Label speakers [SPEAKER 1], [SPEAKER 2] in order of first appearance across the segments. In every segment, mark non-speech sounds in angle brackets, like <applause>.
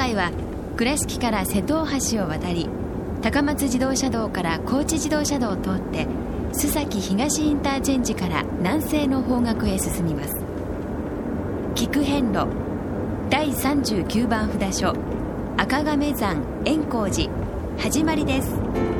[SPEAKER 1] 回は倉敷から瀬戸大橋を渡り高松自動車道から高知自動車道を通って須崎東インターチェンジから南西の方角へ進みます。菊遍路第39番札所赤亀山円光寺始まりです。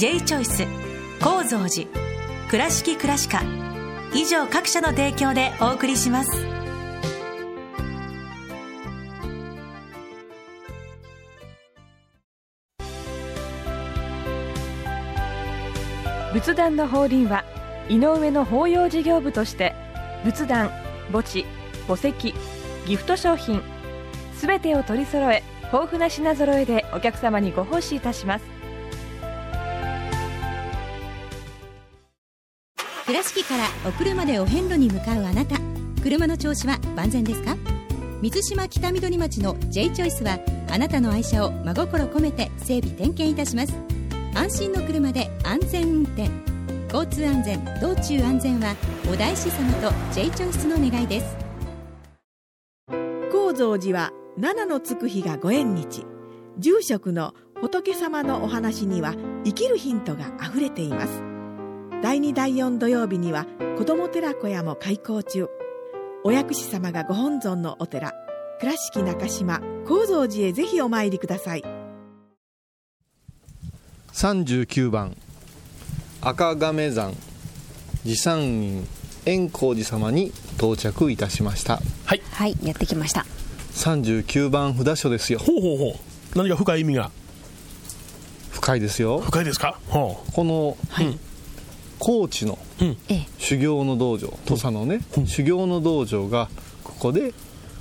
[SPEAKER 2] J チョイス構造寺倉敷倉歯科以上各社の提供でお送りします。
[SPEAKER 3] 仏壇の法輪は井上の法要事業部として仏壇墓地墓石ギフト商品すべてを取り揃え豊富な品揃えでお客様にご奉仕いたします。
[SPEAKER 4] 倉敷からお車でお遍路に向かうあなた。車の調子は万全ですか？水島北緑町の J チョイスはあなたの愛車を真心込めて整備点検いたします。安心の車で安全運転。交通安全道中安全はお大師様と J チョイスの願いです。
[SPEAKER 5] 高蔵寺は七のつく日がご縁日。住職の仏様のお話には生きるヒントがあふれています。第2第4土曜日には子ども寺小屋も開校中。お薬師様がご本尊のお寺倉敷中島・高蔵寺へぜひお参りください。
[SPEAKER 6] 39番赤亀山持参院円光寺様に到着いたしました。
[SPEAKER 7] はい。
[SPEAKER 8] はいやってきました。
[SPEAKER 6] 39番札所ですよ。
[SPEAKER 7] ほうほうほう。何か深い意味が？
[SPEAKER 6] 深いですよ。
[SPEAKER 7] 深いですか？ほ
[SPEAKER 6] この、
[SPEAKER 7] はい
[SPEAKER 6] 高知の修行の道場土佐のね、修行の道場がここで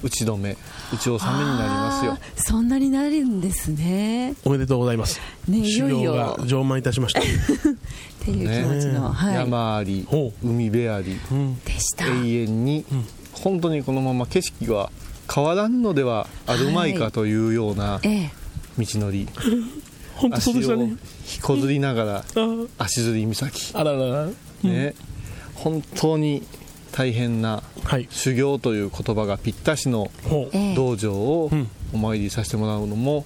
[SPEAKER 6] 打ち止め打ち納めになりますよ。
[SPEAKER 8] そんなになるんですね。
[SPEAKER 7] おめでとうございます。
[SPEAKER 8] ねい
[SPEAKER 7] 修
[SPEAKER 8] よいよ。
[SPEAKER 7] 行が上満いたしました。<laughs>
[SPEAKER 8] っていう気持ちの、
[SPEAKER 7] ね
[SPEAKER 8] はい。
[SPEAKER 6] 山あり
[SPEAKER 7] ほ
[SPEAKER 6] 海辺あり
[SPEAKER 7] うん。
[SPEAKER 8] でした。
[SPEAKER 6] 永遠に、本当にこのまま景色は変わらんのではあるまいかというような
[SPEAKER 8] ええ。
[SPEAKER 6] 道のり、<laughs>
[SPEAKER 7] 本当そうでしたね
[SPEAKER 6] ひこずりながら
[SPEAKER 7] あー
[SPEAKER 6] 足摺岬、
[SPEAKER 7] あららら。
[SPEAKER 6] ね、本当に大変な
[SPEAKER 7] はい。
[SPEAKER 6] 修行という言葉がぴったしの道場を
[SPEAKER 7] うん。
[SPEAKER 6] お参りさせてもらうのも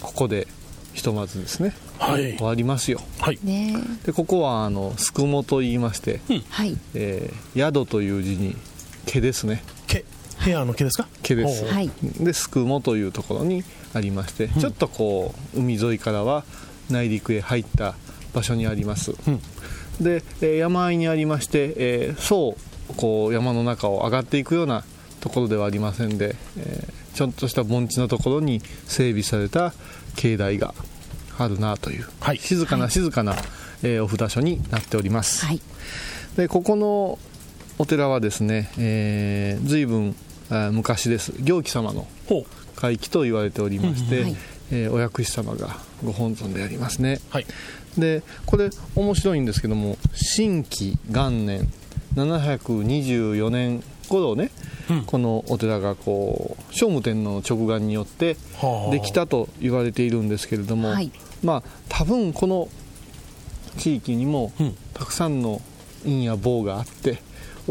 [SPEAKER 6] ここでひとまずですね。
[SPEAKER 7] はい。
[SPEAKER 6] 終わりますよ。
[SPEAKER 7] はい。
[SPEAKER 8] ね。
[SPEAKER 6] でここはあのすくもと言いまして、
[SPEAKER 8] はい。
[SPEAKER 6] えー宿という字に毛ですね。
[SPEAKER 7] 毛ヘアの毛ですか？
[SPEAKER 6] 毛です。ですくもというところにありまして、ちょっとこう海沿いからは内陸へ入った場所にあります、
[SPEAKER 7] うん。
[SPEAKER 6] で、えー山あいにありまして、えーそうこう山の中を上がっていくようなところではありませんで、えーちょっとした盆地のところに整備された境内があるなという、
[SPEAKER 7] はい。
[SPEAKER 6] 静かな静かな、えーお札所になっております、
[SPEAKER 8] はい。
[SPEAKER 6] でここのお寺はですね、えー、随分昔です。行基様の
[SPEAKER 7] ほう。
[SPEAKER 6] 会期と言われておりまして、えーお薬師様がご本尊でありますね。
[SPEAKER 7] はい。
[SPEAKER 6] でこれ面白いんですけども新規元年724年頃ね、
[SPEAKER 7] うん。
[SPEAKER 6] このお寺がこう聖武天皇の直眼によって
[SPEAKER 7] はあ。
[SPEAKER 6] できたと言われているんですけれども、
[SPEAKER 8] はい。
[SPEAKER 6] まあ多分この地域にも
[SPEAKER 7] うん。
[SPEAKER 6] たくさんの院や坊があって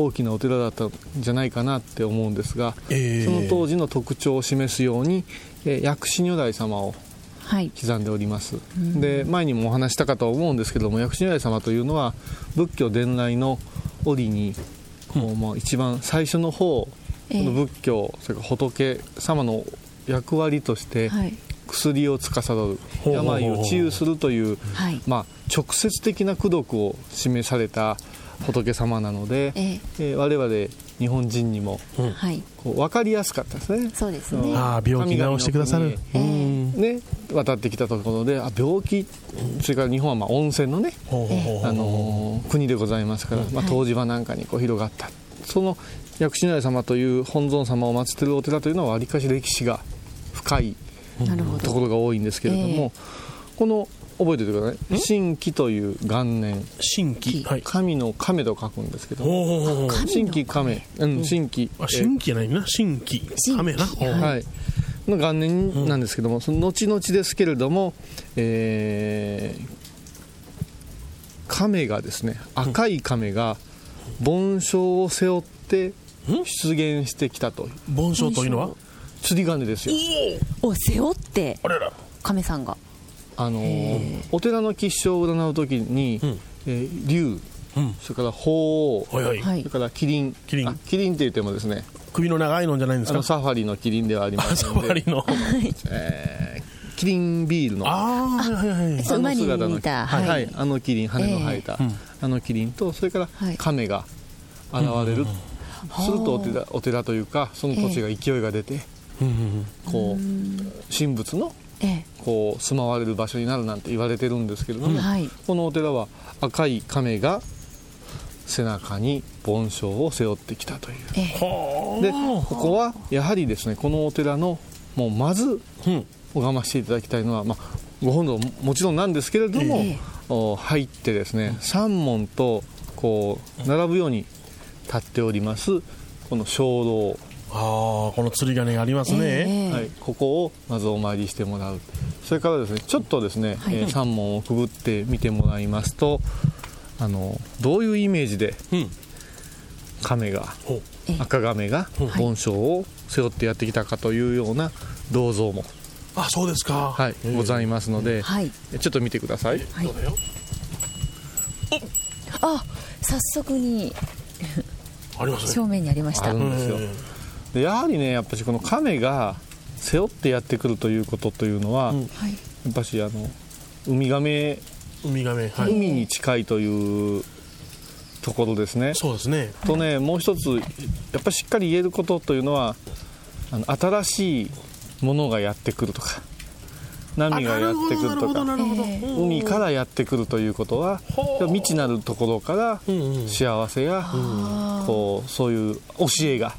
[SPEAKER 6] 大きなお寺だったんじゃないかなって思うんですが、
[SPEAKER 7] えー
[SPEAKER 6] その当時の特徴を示すように、えー薬師如来様を
[SPEAKER 8] はい。
[SPEAKER 6] 刻んでおります、で前にもお話したかと思うんですけども薬師如来様というのは仏教伝来の折にこう、まあ、一番最初の方、
[SPEAKER 8] ええ。
[SPEAKER 6] この仏教それから仏様の役割として
[SPEAKER 8] はい。
[SPEAKER 6] 薬を司る、病を治癒するという、
[SPEAKER 8] はい。
[SPEAKER 6] まあ、直接的な功徳を示された仏様なので、
[SPEAKER 8] ええ。
[SPEAKER 6] えー我々日本人にも
[SPEAKER 8] はい。
[SPEAKER 6] こう分かりやすかったですね。
[SPEAKER 8] そうですね。
[SPEAKER 7] ああ病気治してくださる。
[SPEAKER 6] 神
[SPEAKER 7] うん。
[SPEAKER 6] ね、渡ってきたところであ病気それから日本はまあ温泉のね、あのー国でございますから、まあ、湯治場なんかにこう広がった、その薬師如来様という本尊様を祀っているお寺というのはわりかし歴史が深い
[SPEAKER 8] なるほど。
[SPEAKER 6] ところが多いんですけれども、この覚えておいてください。新規という元年。
[SPEAKER 7] 新規はい。
[SPEAKER 6] 神の亀と書くんですけど。新規亀、うん、新規
[SPEAKER 7] あ新規じゃないな。新規亀やな
[SPEAKER 6] はい、の元年なんですけども、その後々ですけれども、えー亀がですね赤い亀が盆章を背負って出現してきたと
[SPEAKER 7] 盆章というのは？
[SPEAKER 6] 釣り鐘ですよ。
[SPEAKER 8] を背負って
[SPEAKER 7] あれら。
[SPEAKER 8] 亀さんが
[SPEAKER 6] あのーお寺の吉祥を占う時に、
[SPEAKER 7] ん。
[SPEAKER 6] えー竜
[SPEAKER 7] うん。
[SPEAKER 6] それから鳳凰、
[SPEAKER 7] はいはい。
[SPEAKER 8] はい。
[SPEAKER 6] それからキリン
[SPEAKER 7] キリン
[SPEAKER 6] あキリンって言ってもですね
[SPEAKER 7] 首の長いのじゃないんですか？
[SPEAKER 6] あのサファリのキリンではありま
[SPEAKER 7] あ
[SPEAKER 6] すので。
[SPEAKER 7] サファリの。
[SPEAKER 6] えーキリンビールの。
[SPEAKER 7] ああはいはいはい <laughs>
[SPEAKER 8] そう馬に
[SPEAKER 6] 姿のはい、
[SPEAKER 8] はい。
[SPEAKER 6] あのキリン羽の生えた、
[SPEAKER 7] ええ。うん。
[SPEAKER 6] あのキリンとそれから
[SPEAKER 8] はい。
[SPEAKER 6] 亀が現れる、するとお寺お寺というかその土地が勢いが出て、
[SPEAKER 7] うんうん
[SPEAKER 6] こう神仏の
[SPEAKER 8] ええ
[SPEAKER 6] こう住まわれる場所になるなんて言われてるんですけれども、
[SPEAKER 8] はい。
[SPEAKER 6] このお寺は赤い亀が背中に盆章を背負ってきたという。
[SPEAKER 8] ええ。
[SPEAKER 6] でここはやはりですねこのお寺のもうまず
[SPEAKER 7] うん
[SPEAKER 6] 拝ましていただきたいのは、まあ、ご本尊ももちろんなんですけれども、
[SPEAKER 8] ええ。
[SPEAKER 6] お入ってですね三門とこう並ぶように立っておりますこの鐘楼、
[SPEAKER 7] ああこの釣り鐘がありますね。
[SPEAKER 8] ええ
[SPEAKER 6] はい、ここをまずお参りしてもらう。それからですねちょっとですね、
[SPEAKER 8] はい。
[SPEAKER 6] えー三門をくぐって見てもらいますとあのどういうイメージで
[SPEAKER 7] うん。
[SPEAKER 6] 亀が赤亀が盆章を背負ってやってきたかというような銅像も、
[SPEAKER 7] あそうですか。
[SPEAKER 6] はいござい
[SPEAKER 7] ま
[SPEAKER 6] ますので、
[SPEAKER 8] はい。
[SPEAKER 6] ちょっと見てください。
[SPEAKER 8] はい。
[SPEAKER 7] そうだよ。
[SPEAKER 8] あ早速に
[SPEAKER 7] ありますね。
[SPEAKER 8] 正面にありました。
[SPEAKER 6] あるんですよ。
[SPEAKER 7] うん
[SPEAKER 6] でやはりねやっぱしこの亀が背負ってやってくるということというのは、
[SPEAKER 7] うん。
[SPEAKER 6] や
[SPEAKER 8] はい。
[SPEAKER 6] っぱしあのウミガメ、
[SPEAKER 7] ウミガメはい。
[SPEAKER 6] 海に近いというところですね。
[SPEAKER 7] そうですね。
[SPEAKER 6] とねもう一つやっぱりしっかり言えることというのはあの新しいものがやってくるとか波がやってくるとか海からやってくるということは未知なるところから幸せやこうそういう教えが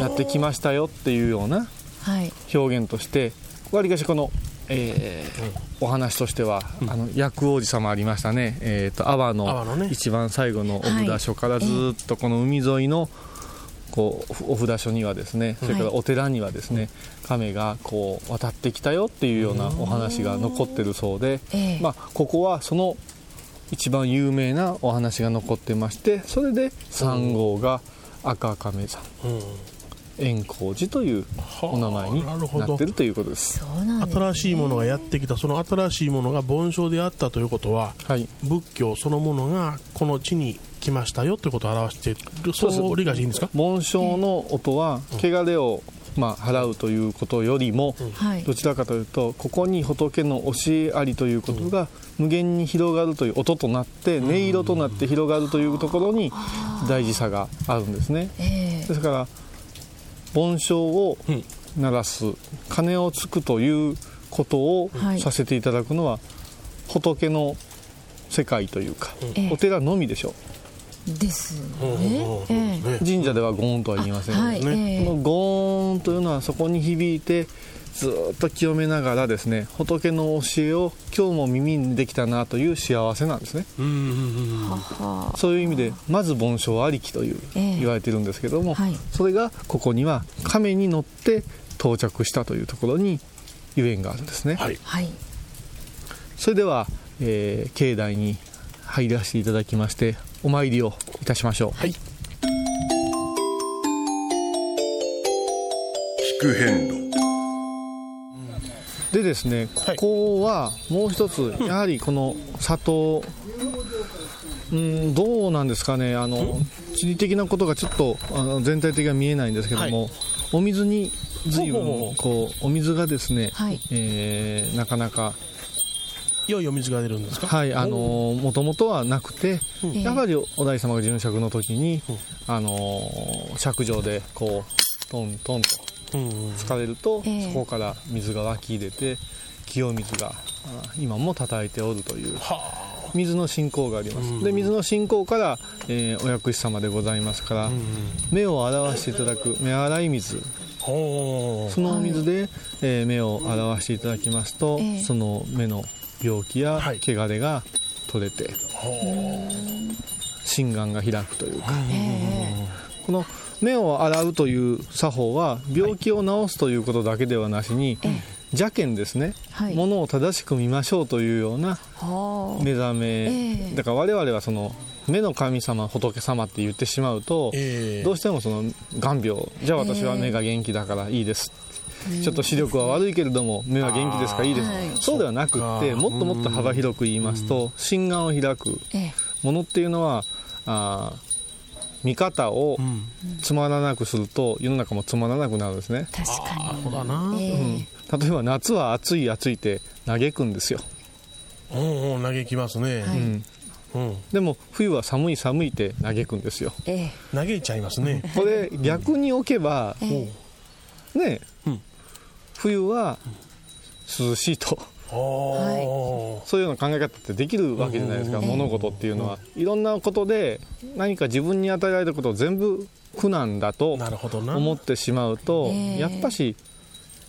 [SPEAKER 6] やってきましたよっていうような
[SPEAKER 8] はい。
[SPEAKER 6] 表現としてわりかしこの、えーお話としては、あの薬王子様ありましたね、えー、と阿波
[SPEAKER 7] 阿波
[SPEAKER 6] の一番最後のお札所からずっとこの海沿いのこうお札所にはですねそれからお寺にはですね亀がこう渡ってきたよっていうようなお話が残ってるそうで、
[SPEAKER 8] ええ。
[SPEAKER 6] まあ、ここはその一番有名なお話が残ってましてそれで3号が赤亀山
[SPEAKER 7] うん。
[SPEAKER 6] 円光寺というお名前に
[SPEAKER 7] はあな
[SPEAKER 6] ってるということです。
[SPEAKER 8] そうなんです
[SPEAKER 7] 新しいものがやってきたその新しいものが盆章であったということは
[SPEAKER 6] はい。
[SPEAKER 7] 仏教そのものがこの地に来ましたよということを表しているそう。理解していいんですか？
[SPEAKER 6] 紋章の音は汚れを、まあ、払うということよりも、
[SPEAKER 8] はい。
[SPEAKER 6] どちらかというとここに仏の教えありということが無限に広がるという音となって音色となって広がるというところに大事さがあるんですね。
[SPEAKER 8] ええ。
[SPEAKER 6] ですから盆章を
[SPEAKER 7] うん。
[SPEAKER 6] 鳴らす鐘をつくということを
[SPEAKER 8] はい。
[SPEAKER 6] させていただくのは仏の世界というか、
[SPEAKER 8] ええ。
[SPEAKER 6] お寺のみでしょ
[SPEAKER 8] です
[SPEAKER 7] うんうん
[SPEAKER 8] ね。
[SPEAKER 6] 神社ではゴーンとは言いませんよ
[SPEAKER 8] はい。
[SPEAKER 6] ね、
[SPEAKER 8] え。
[SPEAKER 6] このゴーンというのはそこに響いてずーっと清めながらですね仏の教えを今日も耳にできたなという幸せなんですね。そういう意味でまず盆章ありきという
[SPEAKER 8] ええ。
[SPEAKER 6] 言われてるんですけども、
[SPEAKER 8] はい。
[SPEAKER 6] それがここには亀に乗って到着したというところにゆえんがあるんですね、
[SPEAKER 7] はい。
[SPEAKER 8] はい。
[SPEAKER 6] それでは、えー境内に入らせていただきましてお参りをいたしましょう。
[SPEAKER 7] はい。
[SPEAKER 9] 聞く遍路
[SPEAKER 6] でですねこ
[SPEAKER 7] はい。
[SPEAKER 6] こはもう一つやはりこの里うんどうなんですかねあの地理的なことがちょっとあの全体的には見えないんですけども、お水に随分こうお水がですね、
[SPEAKER 8] はい。
[SPEAKER 6] えーなかなか
[SPEAKER 7] 良いお水が出るんですか？
[SPEAKER 6] はいあのもともとはなくて、
[SPEAKER 1] ん。
[SPEAKER 6] やはりお大師様が殉職の時に、あの釈上でこうトントンと。
[SPEAKER 7] うんうん
[SPEAKER 6] 疲れると、
[SPEAKER 1] ええ。
[SPEAKER 6] そこから水が湧き入れて清水があ今も叩いておるという
[SPEAKER 7] は
[SPEAKER 6] 水の信仰があります、
[SPEAKER 7] うん。
[SPEAKER 6] で水の信仰から、えーお薬師様でございますから、
[SPEAKER 7] あうん。
[SPEAKER 6] 目を洗わしていただく目洗い水。
[SPEAKER 7] ほ
[SPEAKER 6] そのお水で、えー目を洗わしていただきますと、
[SPEAKER 1] ええ。
[SPEAKER 6] その目の病気や
[SPEAKER 7] はい。
[SPEAKER 6] 汚れが取れて、心眼が開くというか、
[SPEAKER 1] え
[SPEAKER 6] この目を洗うという作法は病気を治すということだけではなしに、
[SPEAKER 1] え
[SPEAKER 6] 邪見ですね、
[SPEAKER 1] はい。
[SPEAKER 6] ものを正しく見ましょうというような
[SPEAKER 1] はあ。
[SPEAKER 6] 目覚め、
[SPEAKER 1] ええ。
[SPEAKER 6] だから我々はその目の神様仏様って言ってしまうと、
[SPEAKER 7] ええ。
[SPEAKER 6] どうしてもその眼病。じゃあ私は目が元気だからいいです、ちょっと視力は悪いけれども目は元気ですからいいです、
[SPEAKER 1] はい。
[SPEAKER 6] そうではなくってもっともっと幅広く言いますと心眼を開く。
[SPEAKER 1] え
[SPEAKER 6] ものっていうのはあー見方を
[SPEAKER 7] うん。
[SPEAKER 6] つまらなくすると世の中もつまらなくなるんですね、
[SPEAKER 1] 確
[SPEAKER 7] あ
[SPEAKER 1] か
[SPEAKER 7] そうだな、
[SPEAKER 1] に、え。
[SPEAKER 6] うん。例えば夏は暑い暑いって嘆くんですよ、
[SPEAKER 7] うんうん嘆きますね、
[SPEAKER 1] はい。
[SPEAKER 6] うん。
[SPEAKER 7] うん。
[SPEAKER 6] でも冬は寒い寒いって嘆くんですよ。
[SPEAKER 1] ええ。
[SPEAKER 7] 嘆いちゃいますね、
[SPEAKER 6] これ逆に置けば
[SPEAKER 1] ええ
[SPEAKER 6] ね、
[SPEAKER 7] うん。
[SPEAKER 6] 冬は涼しいと
[SPEAKER 7] おー
[SPEAKER 6] そういうような考え方ってできるわけじゃないですか、
[SPEAKER 7] うん
[SPEAKER 6] 物事っていうのは、いろんなことで何か自分に与えられたことを全部苦難だと思ってしまうと、
[SPEAKER 1] ええ。
[SPEAKER 6] やっぱし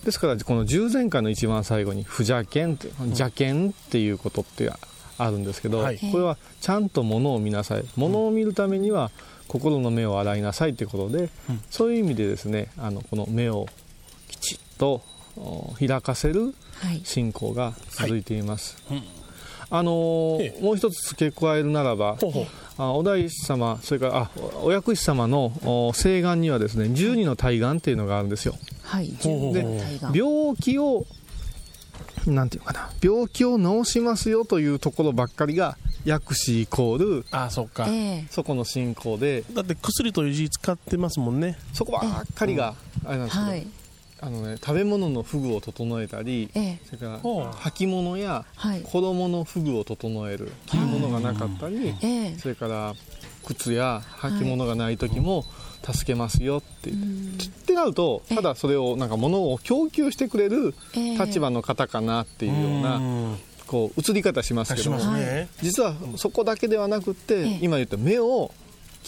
[SPEAKER 6] ですからこの十前回の一番最後に「不邪見」って「邪見」っていうことってあるんですけど、
[SPEAKER 7] はい。
[SPEAKER 6] これはちゃんと物を見なさい。物を見るためには心の目を洗いなさいということで、
[SPEAKER 7] うん。
[SPEAKER 6] そういう意味でですねあのこの目をきちっとお開かせる
[SPEAKER 1] はい。
[SPEAKER 6] 信仰が続いています、
[SPEAKER 7] うん。
[SPEAKER 6] あのー
[SPEAKER 7] ええ。
[SPEAKER 6] もう一つ付け加えるならば
[SPEAKER 7] ほうほう。
[SPEAKER 6] あお大師様それからあお薬師様のお聖願にはですね12の大願っていうのがあるんですよ。
[SPEAKER 1] はい。
[SPEAKER 6] で病気をなんていうかな病気を治しますよというところばっかりが薬師イコール
[SPEAKER 7] あそっか、
[SPEAKER 1] ええ。
[SPEAKER 6] そこの信仰で。
[SPEAKER 7] だって薬という字使ってますもんね。
[SPEAKER 6] そこばっかりがあれなんですけど、
[SPEAKER 1] はい
[SPEAKER 6] あのね、食べ物のフグを整えたり
[SPEAKER 1] ええ。
[SPEAKER 6] それから履物や
[SPEAKER 1] はい。
[SPEAKER 6] 衣のフグを整える着るものがなかったり、
[SPEAKER 1] ええ。
[SPEAKER 6] それから靴や履物がない時も助けますよって、ってなるとただそれをなんか物を供給してくれる
[SPEAKER 1] ええ。
[SPEAKER 6] 立場の方かなっていうような
[SPEAKER 7] うん。
[SPEAKER 6] こう移り方しますけ
[SPEAKER 7] し
[SPEAKER 6] ども
[SPEAKER 7] ね、
[SPEAKER 6] 実はそこだけではなくって
[SPEAKER 1] ええ。
[SPEAKER 6] 今言った目を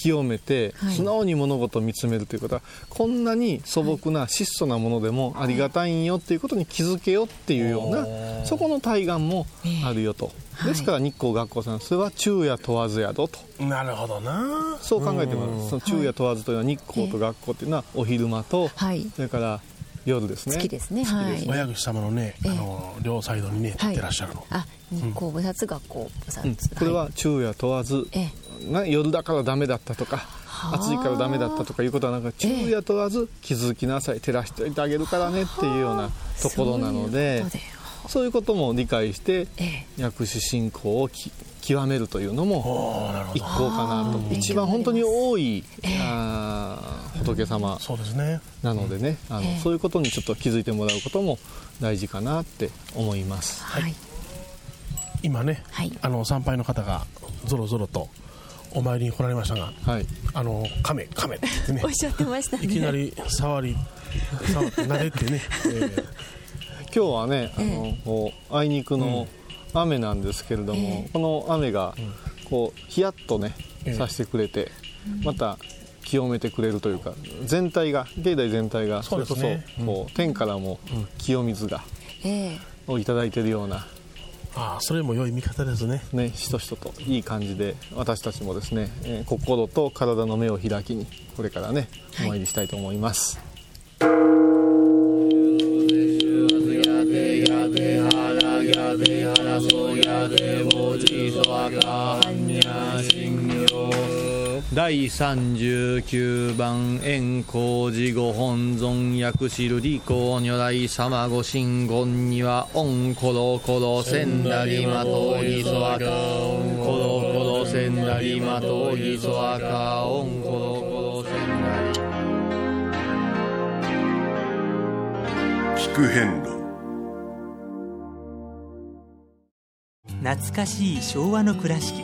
[SPEAKER 6] 清めて
[SPEAKER 1] はい。
[SPEAKER 6] 素直に物事を見つめるということはこんなに素朴な質素なものでもありがたいんよっていうことに気づけよっていうようなそこの対岸もあるよと。
[SPEAKER 1] はい
[SPEAKER 6] ですから日光学校さんそれは昼夜問わずやどと。
[SPEAKER 7] なるほどな。
[SPEAKER 6] そう考えてますその昼夜問わずというのは日光と学校っていうのはお昼間と
[SPEAKER 1] はい。
[SPEAKER 6] それから夜ですね。
[SPEAKER 1] 好きですね。はい。
[SPEAKER 7] 親口様のね、
[SPEAKER 1] ええ。
[SPEAKER 7] あの両サイドにね立ってらっしゃるの、
[SPEAKER 1] あ日光菩薩学校菩薩、
[SPEAKER 6] うん。これは昼夜問わず
[SPEAKER 1] ええ。
[SPEAKER 6] な夜だからダメだったとか
[SPEAKER 1] はあ。
[SPEAKER 6] 暑いからダメだったとかいうことはなんか昼夜問わず気づきなさい。照らしておいてあげるからねっていうようなところなので
[SPEAKER 1] そういうこと
[SPEAKER 6] も理解して
[SPEAKER 1] ええ。
[SPEAKER 6] 薬師信仰をき極めるというのも
[SPEAKER 7] おーなるほど。
[SPEAKER 6] 一向かなと。一番本当に多い
[SPEAKER 1] ええ。
[SPEAKER 6] あー仏様
[SPEAKER 7] そうですね。
[SPEAKER 6] なのでねあの
[SPEAKER 1] ええ。
[SPEAKER 6] そういうことにちょっと気づいてもらうことも大事かなって思います。
[SPEAKER 1] はい。
[SPEAKER 7] 今ね、
[SPEAKER 1] はい。
[SPEAKER 7] あの参拝の方がぞろぞろとお参りに来られましたが
[SPEAKER 6] はい。
[SPEAKER 7] あの亀亀って言ってね <laughs>
[SPEAKER 1] おっしゃってましたね。
[SPEAKER 7] いきなり触り触って撫でてね、<laughs> え
[SPEAKER 6] 今日はね、あのこうあいにくの雨なんですけれども、この雨がこうヒヤッとね、
[SPEAKER 7] ええ。
[SPEAKER 6] させてくれて、また清めてくれるというか全体が境内全体がそれこそ
[SPEAKER 7] そうですね
[SPEAKER 6] こう天からも清水が、
[SPEAKER 1] ええ。
[SPEAKER 6] をいただいているような
[SPEAKER 7] ーああそれも良い見方ですね。
[SPEAKER 6] ねしとしとといい感じで私たちもですね、えー心と体の目を開きにこれからねお参りしたいと思います。第39番円光寺ご本尊薬師瑠璃光如来様ご神言にはオンコロコロセンダリマトギソアカオンコロコロセンダリマトギソアカオンコロコロセンダリ
[SPEAKER 9] 聞く遍路。
[SPEAKER 10] 懐かしい昭和の倉敷。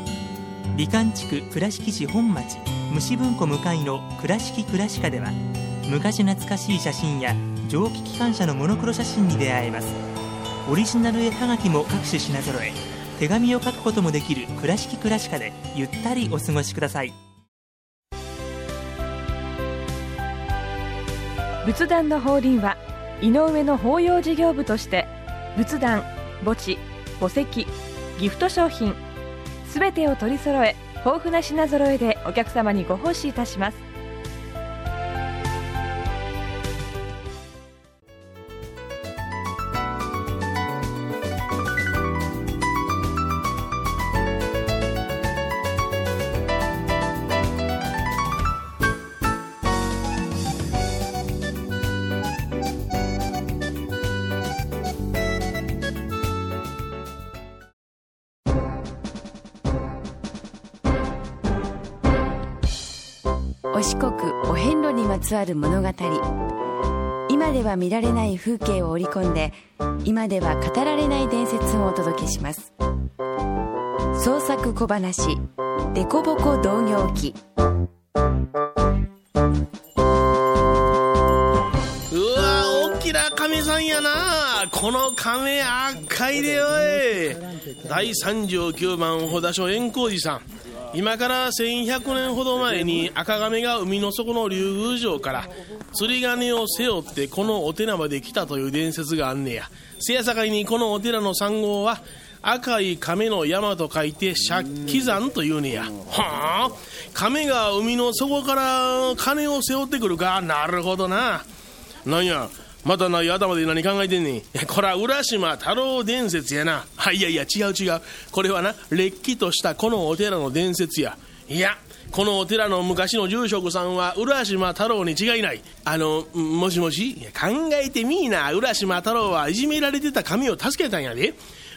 [SPEAKER 10] 美観地区倉敷市本町虫文庫向かいの「倉敷倉歯科」では昔懐かしい写真や蒸気機関車のモノクロ写真に出会えます。オリジナル絵はがきも各種品揃え手紙を書くこともできる「倉敷倉歯科」でゆったりお過ごしください。
[SPEAKER 3] 仏壇の法輪は井上の法要事業部として仏壇墓地墓石ギフト商品。すべてを取り揃え豊富な品揃えでお客様にご奉仕いたします。
[SPEAKER 1] お四国お遍路にまつわる物語。今では見られない風景を織り込んで今では語られない伝説をお届けします。創作小話「デコボコ同業記」
[SPEAKER 7] うわ大きな亀さんやな。この亀赤いでおい。第39番ほだしょ円光寺さん。今から1100年ほど前に赤亀が海の底の竜宮城から釣り鐘を背負ってこのお寺まで来たという伝説があんねや。せやさかいにこのお寺の三号は赤い亀の山と書いて借金山というねや。はあ？亀が海の底から金を背負ってくるか？なるほどな。なんや？またな頭で何考えてんねん。これは浦島太郎伝説やな。はいいやいや違う違う。これはなれっきとしたこのお寺の伝説や。いやこのお寺の昔の住職さんは浦島太郎に違いない。あのもしもし考えてみいな。浦島太郎はいじめられてた神を助けたんやで。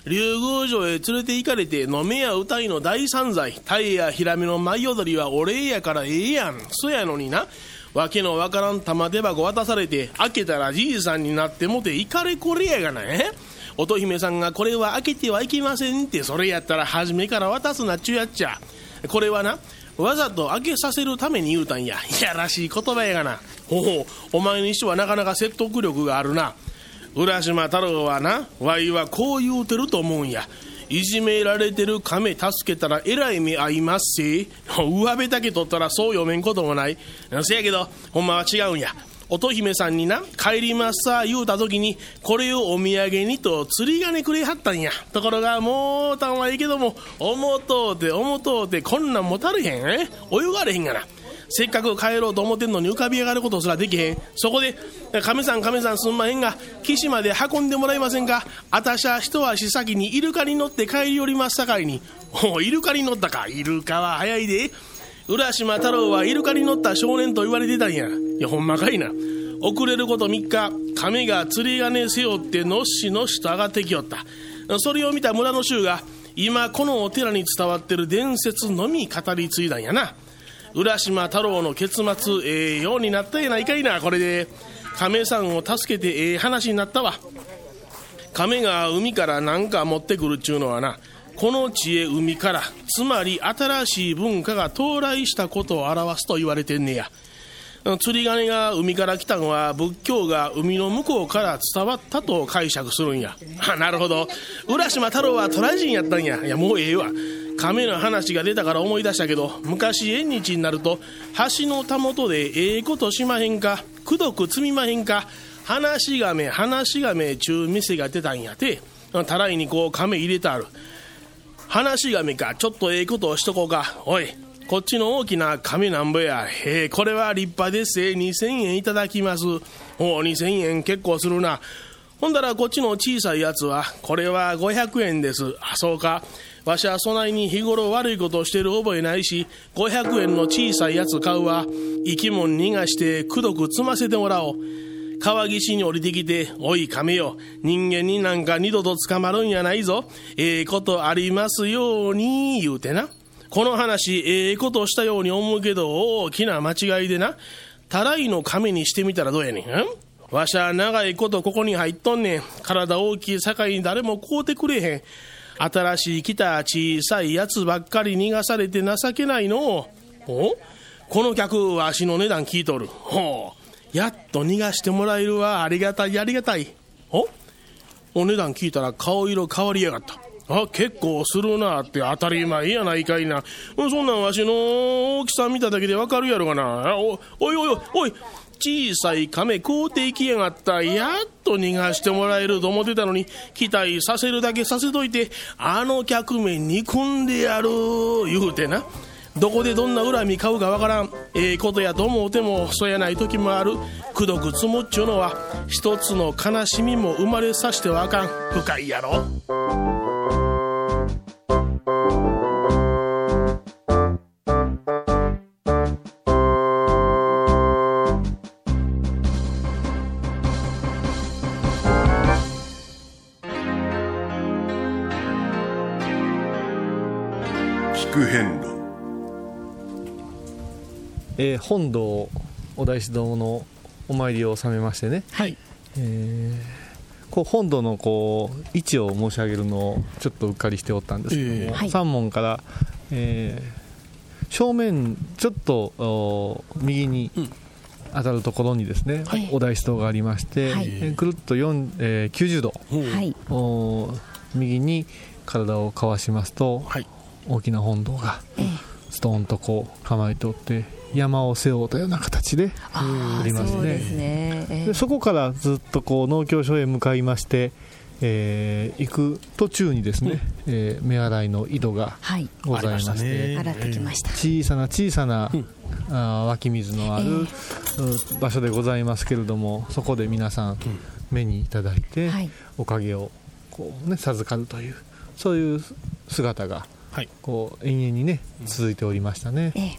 [SPEAKER 7] 竜宮城へ連れて行かれて飲めや歌いの大散財タイやヒラメの舞踊りはお礼やからええやん。そやのにな。わけのわからん玉手箱渡されて開けたらじいさんになってもていかれこれやがな。乙姫さんがこれは開けてはいけませんってそれやったら初めから渡すなっちゅうやっちゃ。これはなわざと開けさせるために言うたんや。いやらしい言葉やがな。ほほお前にしてはなかなか説得力があるな。浦島太郎はなわいはこう言うてると思うんや。いじめられてる亀助けたらえらい目合いますせ上辺だけ取ったらそう読めんこともない。せやけどほんまは違うんや。乙姫さんにな帰りますさ言うた時にこれをお土産にと釣り鐘くれはったんや。ところがもうたんはいいけども思うとうて思とうてこんなんもたれへん。泳がれへんがな。せっかく帰ろうと思ってんのに浮かび上がることすらできへん。そこで「亀さん亀さんすんまへんが岸まで運んでもらえませんかあたしゃ一足先にイルカに乗って帰り寄りますさかいに」おイルカに乗ったか。イルカは早いで。浦島太郎はイルカに乗った少年と言われてたんや。いやほんまかいな。遅れること3日亀が釣り鐘背負ってのっしのっしと上がってきよった。それを見た村の衆が今このお寺に伝わってる伝説のみ語り継いだんやな。浦島太郎の結末ええようになったやないかいな。これで亀さんを助けてええ話になったわ。亀が海から何か持ってくるっちゅうのはなこの地へ海からつまり新しい文化が到来したことを表すと言われてんねや。釣り鐘が海から来たのは仏教が海の向こうから伝わったと解釈するんや。なるほど。浦島太郎はトラジンやったんや。いやもうええわ。亀の話が出たから思い出したけど昔縁日になると橋のたもとでええことしまへんかくどく積みまへんか話し亀話し亀ちゅう店が出たんやてたらいにこう亀入れてある話し亀かちょっとええことをしとこうかおいこっちの大きな亀なんぼやへ。え、これは立派ですえ。2000円いただきますお。お2000円結構するな。ほんだらこっちの小さいやつは、これは500円です。あ、そうか。わしはそないに日頃悪いことをしてる覚えないし、500円の小さいやつ買うわ。生き物逃がしてくどく積ませてもらおう。川岸に降りてきて、おい亀よ、人間になんか二度と捕まるんやないぞ。ええー、ことありますように、言うてな。この話、ええことしたように思うけど、大きな間違いでな、たらいの亀にしてみたらどうやねん。ん？わしゃ長いことここに入っとんねん。体大きい境に誰も買うてくれへん。新しい来た小さいやつばっかり逃がされて情けないの？お？この客わしの値段聞いとる。ほう。やっと逃がしてもらえるわ。ありがたいありがたい。おお値段聞いたら顔色変わりやがった。あ結構するなって当たり前やないかいな。そんなんわしの大きさ見ただけでわかるやろがな。おおいおいおいおい。小さい亀買うていきやがった。やっと逃がしてもらえると思ってたのに期待させるだけさせといてあの客目憎んでやる。言うてな。どこでどんな恨み買うかわからん。ええことやと思うてもそやない時もある。くどく積むっちゅうのは一つの悲しみも生まれさしてはあかん。深いやろ。
[SPEAKER 6] えー本堂お大師堂のお参りを収めましてね、
[SPEAKER 7] はい。
[SPEAKER 6] えーこう本堂のこう位置を申し上げるのをちょっとうっかりしておったんですけども、
[SPEAKER 7] ええ。
[SPEAKER 8] はい。
[SPEAKER 6] 三門から、えー正面ちょっとお右に
[SPEAKER 7] うん。
[SPEAKER 6] 当たるところにですね、
[SPEAKER 8] はい。
[SPEAKER 6] お大師堂がありまして、
[SPEAKER 8] はい。
[SPEAKER 6] えーくるっと4、えー90度
[SPEAKER 8] はい。
[SPEAKER 6] お右に体をかわしますと
[SPEAKER 7] はい。
[SPEAKER 6] 大きな本堂が
[SPEAKER 8] ええ。
[SPEAKER 6] ストーンとこう構えておって山を背負うたような形で
[SPEAKER 8] あ
[SPEAKER 6] ありますね。
[SPEAKER 8] そね。ええ。
[SPEAKER 6] でそこからずっとこう農協所へ向かいまして、えー行く途中にですね、えー目洗いの井戸が
[SPEAKER 8] はい。
[SPEAKER 6] ございまして
[SPEAKER 7] ね。
[SPEAKER 8] 洗ってきました。
[SPEAKER 6] 小さな小さな、
[SPEAKER 7] うん。
[SPEAKER 6] あー湧き水のある、
[SPEAKER 8] え
[SPEAKER 6] う場所でございますけれどもそこで皆さん目にいただいて、
[SPEAKER 8] はい。
[SPEAKER 6] おかげをこう、ね、授かるというそういう姿が
[SPEAKER 7] はい。
[SPEAKER 6] こう延々にね続いておりましたね、
[SPEAKER 8] ええ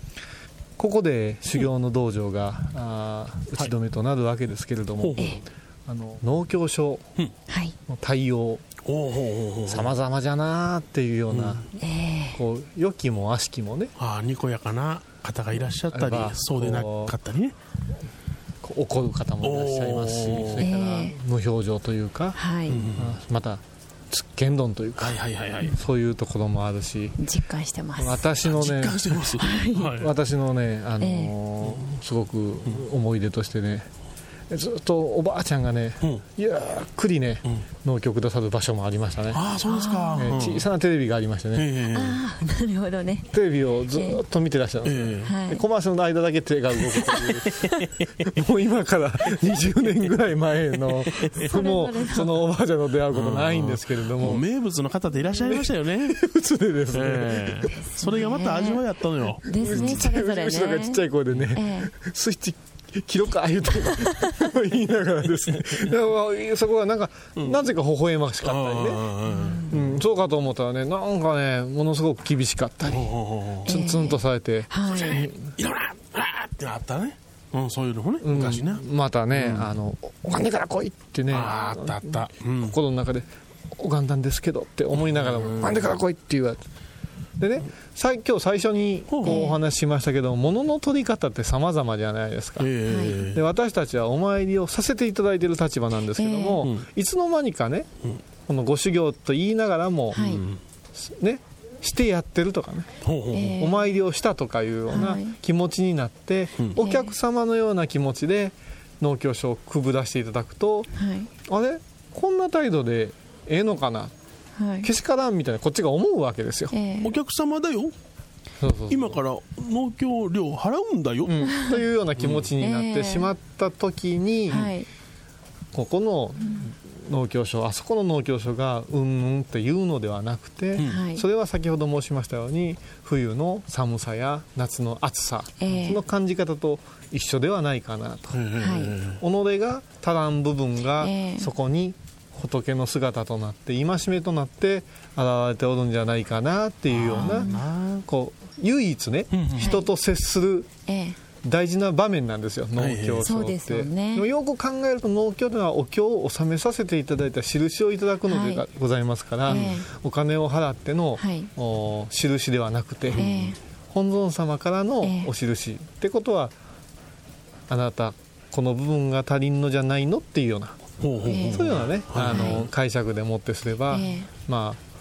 [SPEAKER 6] ここで修行の道場が、あー打ち止めとなるわけですけれども、
[SPEAKER 7] ほうほう
[SPEAKER 8] ええ
[SPEAKER 6] あの農協所
[SPEAKER 8] はい。
[SPEAKER 6] の対応。
[SPEAKER 7] ほうほうほうほう。
[SPEAKER 6] 様々じゃなーっていうような、
[SPEAKER 8] ええ。
[SPEAKER 6] こう良きも悪しきもね。
[SPEAKER 7] ああにこやかな方がいらっしゃったりそうでなかったりね。
[SPEAKER 6] 怒る方もいらっしゃいますしそれから
[SPEAKER 8] ええ。
[SPEAKER 6] 無表情というか、
[SPEAKER 8] はい。
[SPEAKER 7] うん。
[SPEAKER 6] あまたつっけんどんというか、
[SPEAKER 7] はいはいはいはい。
[SPEAKER 6] そういうところもあるし。
[SPEAKER 8] 実感してます。
[SPEAKER 6] 私のね
[SPEAKER 7] 実感してます。はい。
[SPEAKER 6] 私のね、あのーすごく思い出としてねずっとおばあちゃんがね、
[SPEAKER 7] うん。
[SPEAKER 6] ゆっくりね、
[SPEAKER 7] うん。
[SPEAKER 6] 農協くださる場所もありましたね、
[SPEAKER 7] ああそうですか。
[SPEAKER 6] えー小さなテレビがありましてね、
[SPEAKER 7] ええ
[SPEAKER 8] ああなるほどね。
[SPEAKER 6] テレビをずっと見てらっしゃるんでコマーシャルの間だけ手が動くという。<laughs> もう今から20年ぐらい前の <laughs> もうそのおばあちゃんの出会うことないんですけれども。
[SPEAKER 7] 名物の方でいらっしゃいましたよね。
[SPEAKER 6] 普通でですね、
[SPEAKER 7] ええ。それがまた味わいやったのよ。
[SPEAKER 8] ですねそれぞれね。
[SPEAKER 6] ちっちゃい声でね、
[SPEAKER 8] え。
[SPEAKER 6] スイッチ切ろうか言うて言いながらですね。<laughs> そこがなんか、なぜか微笑ましかったりね、うん、そうかと思ったらねなんかねものすごく厳しかったりツンツンとされて、
[SPEAKER 8] はい。
[SPEAKER 7] いろんなあーってあったね。うんそういうのもね
[SPEAKER 6] うん。
[SPEAKER 7] 昔ね
[SPEAKER 6] またね、あのお金から来いってね。
[SPEAKER 7] あったあった。うん。
[SPEAKER 6] 心の中で拝んだんですけどって思いながらも、お金から来いって言われてでねさい今日最初にこうお話ししましたけど物の取り方って様々じゃないですか、
[SPEAKER 7] え
[SPEAKER 6] で私たちはお参りをさせていただいている立場なんですけども、
[SPEAKER 7] ええうん
[SPEAKER 6] いつの間にかね、このご修行と言いながらも、
[SPEAKER 8] はい。
[SPEAKER 6] ねしてやってるとかね、
[SPEAKER 8] ええ
[SPEAKER 6] お参りをしたとかいうような
[SPEAKER 8] はい
[SPEAKER 6] 気持ちになって、
[SPEAKER 7] うん
[SPEAKER 6] お客様のような気持ちで農協所をくぶらしていただくと、
[SPEAKER 8] はい。
[SPEAKER 6] あれ？こんな態度でええのかな？
[SPEAKER 8] はい。
[SPEAKER 6] けしからんみたいなこっちが思うわけですよ。
[SPEAKER 8] ええ。
[SPEAKER 7] お客様だよ。
[SPEAKER 6] そうそうそう。
[SPEAKER 7] 今から農協料払うんだよ。
[SPEAKER 6] うん、というような気持ちになってしまった時に、
[SPEAKER 8] はい。
[SPEAKER 6] ここの農協所あそこの農協所がうんうんっていうのではなくて、
[SPEAKER 7] うん。
[SPEAKER 8] はい。
[SPEAKER 6] それは先ほど申しましたように冬の寒さや夏の暑さ、
[SPEAKER 8] ええ。
[SPEAKER 6] その感じ方と一緒ではないかなと、
[SPEAKER 8] はい。
[SPEAKER 6] 己が足らん部分が
[SPEAKER 8] ええ。
[SPEAKER 6] そこに仏の姿となって戒めとなって現れておるんじゃないかなっていうようなこう唯一ね、人と接する
[SPEAKER 8] ええ。
[SPEAKER 6] 大事な場面なんですよ農
[SPEAKER 7] はい。
[SPEAKER 6] 協
[SPEAKER 8] そうで
[SPEAKER 6] 所って、でもよく考えると農協というのはお経を納めさせていただいた印をいただくのでございますから、
[SPEAKER 8] ええ。
[SPEAKER 6] お金を払っての、
[SPEAKER 8] はい。
[SPEAKER 6] お印ではなくて、
[SPEAKER 8] ええ。
[SPEAKER 6] 本尊様からの
[SPEAKER 8] ええ。
[SPEAKER 6] お印、ってことはあなたこの部分が足りんのじゃないのっていうような、そういうようなね、あの
[SPEAKER 8] はい。
[SPEAKER 6] 解釈でもってすれば、
[SPEAKER 8] ええ。
[SPEAKER 6] まあ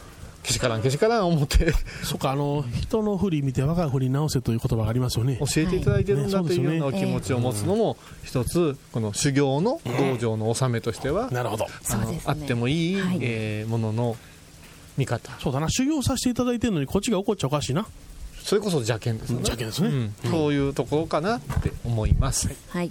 [SPEAKER 6] けしからんけしからん思って。
[SPEAKER 7] そっかあの人の振り見て我が振り直せという言葉がありますよね。
[SPEAKER 6] 教えていただいてるんだ
[SPEAKER 7] はい
[SPEAKER 6] というような気持ちを持つのも一つこの修行の道場の納めとしては、
[SPEAKER 7] なるほど。
[SPEAKER 6] あのあってもいい、えーものの見方。
[SPEAKER 7] そうだな修行させていただいてるのにこっちが怒っちゃおかしいな。
[SPEAKER 6] それこそ邪険ですよね。
[SPEAKER 7] 邪険ですね。
[SPEAKER 6] うん。そういうところかなって思います、
[SPEAKER 8] はい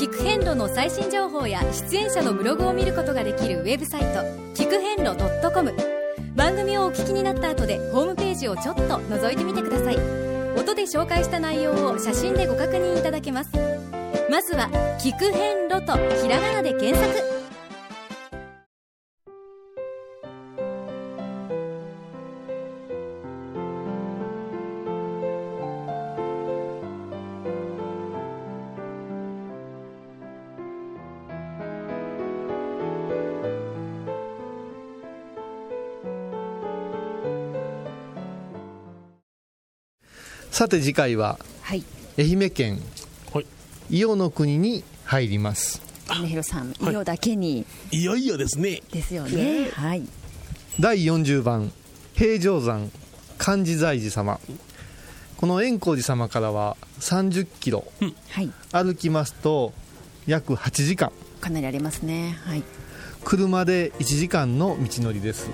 [SPEAKER 11] 聞く遍路の最新情報や出演者のブログを見ることができるウェブサイト聞く遍路 .com 番組をお聞きになった後でホームページをちょっと覗いてみてください。音で紹介した内容を写真でご確認いただけます。まずは「聞く遍路」とひらがなで検索。
[SPEAKER 6] さて次回は
[SPEAKER 8] はい。
[SPEAKER 6] 愛媛県伊予の国に入ります。
[SPEAKER 8] 米広さん色だけに。
[SPEAKER 7] いよいよですね。
[SPEAKER 8] ですよね。はい。
[SPEAKER 6] 第40番平城山漢字財寺様。この円光寺様からは30キロ
[SPEAKER 8] はい。
[SPEAKER 6] 歩きますと約8時間。
[SPEAKER 8] かなりありますね。はい。
[SPEAKER 6] 車で1時間の道のりです、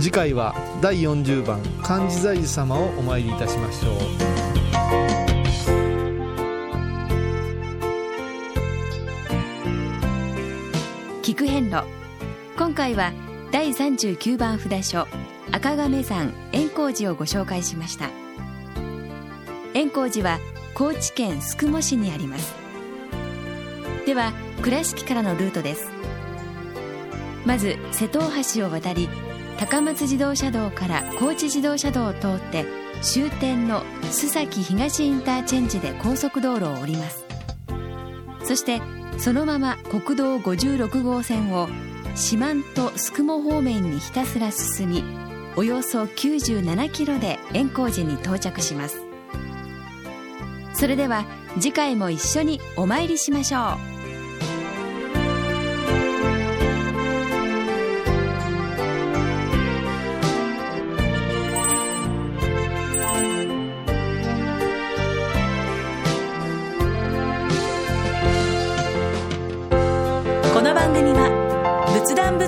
[SPEAKER 6] 次回は第40番漢字財寺様をお参りいたしましょう。
[SPEAKER 1] 聞く遍路。今回は第39番札所赤亀山円光寺をご紹介しました。円光寺は高知県宿毛市にあります。では倉敷からのルートです。まず瀬戸大橋を渡り高松自動車道から高知自動車道を通って終点の須崎東インターチェンジで高速道路を降ります。そしてそのまま国道56号線を四万十宿毛方面にひたすら進みおよそ97キロで円光寺に到着します。それでは次回も一緒にお参りしましょう。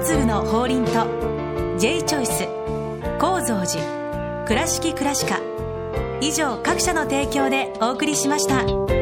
[SPEAKER 2] 鶴の法輪と J チョイス構造寺倉敷倉歯科以上各社の提供でお送りしました。